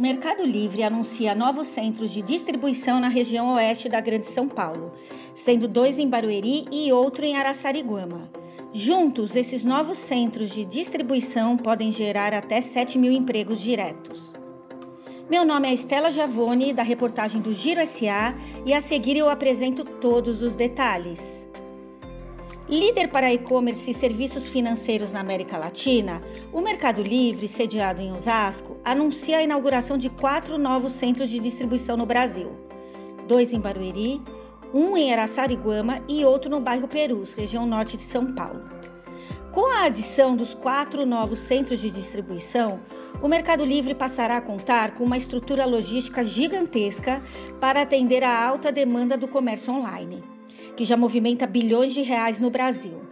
Mercado Livre anuncia novos centros de distribuição na região oeste da Grande São Paulo, sendo dois em Barueri e outro em Araçariguama. Juntos, esses novos centros de distribuição podem gerar até 7 mil empregos diretos. Meu nome é Estela Javone, da reportagem do Giro SA, e a seguir eu apresento todos os detalhes. Líder para e-commerce e serviços financeiros na América Latina, o Mercado Livre, sediado em Osasco, anuncia a inauguração de quatro novos centros de distribuição no Brasil: dois em Barueri, um em Araçariguama e outro no bairro Perus, região norte de São Paulo. Com a adição dos quatro novos centros de distribuição, o Mercado Livre passará a contar com uma estrutura logística gigantesca para atender a alta demanda do comércio online que já movimenta bilhões de reais no Brasil.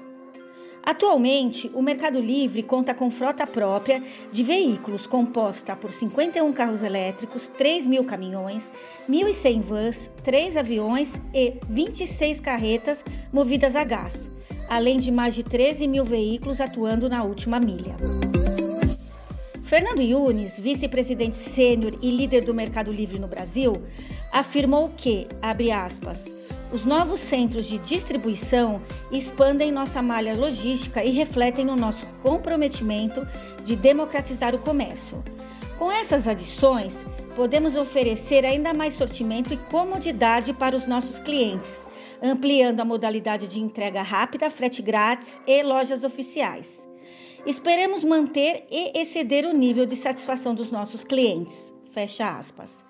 Atualmente, o Mercado Livre conta com frota própria de veículos composta por 51 carros elétricos, 3 mil caminhões, 1.100 vans, 3 aviões e 26 carretas movidas a gás, além de mais de 13 mil veículos atuando na última milha. Fernando Yunes, vice-presidente sênior e líder do Mercado Livre no Brasil, afirmou que, abre aspas, os novos centros de distribuição expandem nossa malha logística e refletem no nosso comprometimento de democratizar o comércio. Com essas adições, podemos oferecer ainda mais sortimento e comodidade para os nossos clientes, ampliando a modalidade de entrega rápida, frete grátis e lojas oficiais. Esperemos manter e exceder o nível de satisfação dos nossos clientes. Fecha aspas.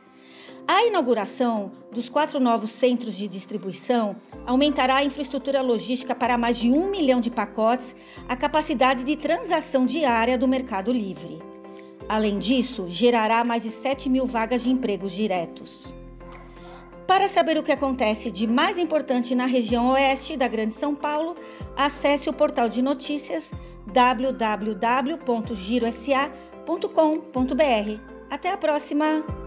A inauguração dos quatro novos centros de distribuição aumentará a infraestrutura logística para mais de um milhão de pacotes, a capacidade de transação diária do Mercado Livre. Além disso, gerará mais de 7 mil vagas de empregos diretos. Para saber o que acontece de mais importante na região oeste da Grande São Paulo, acesse o portal de notícias www.girosa.com.br. Até a próxima!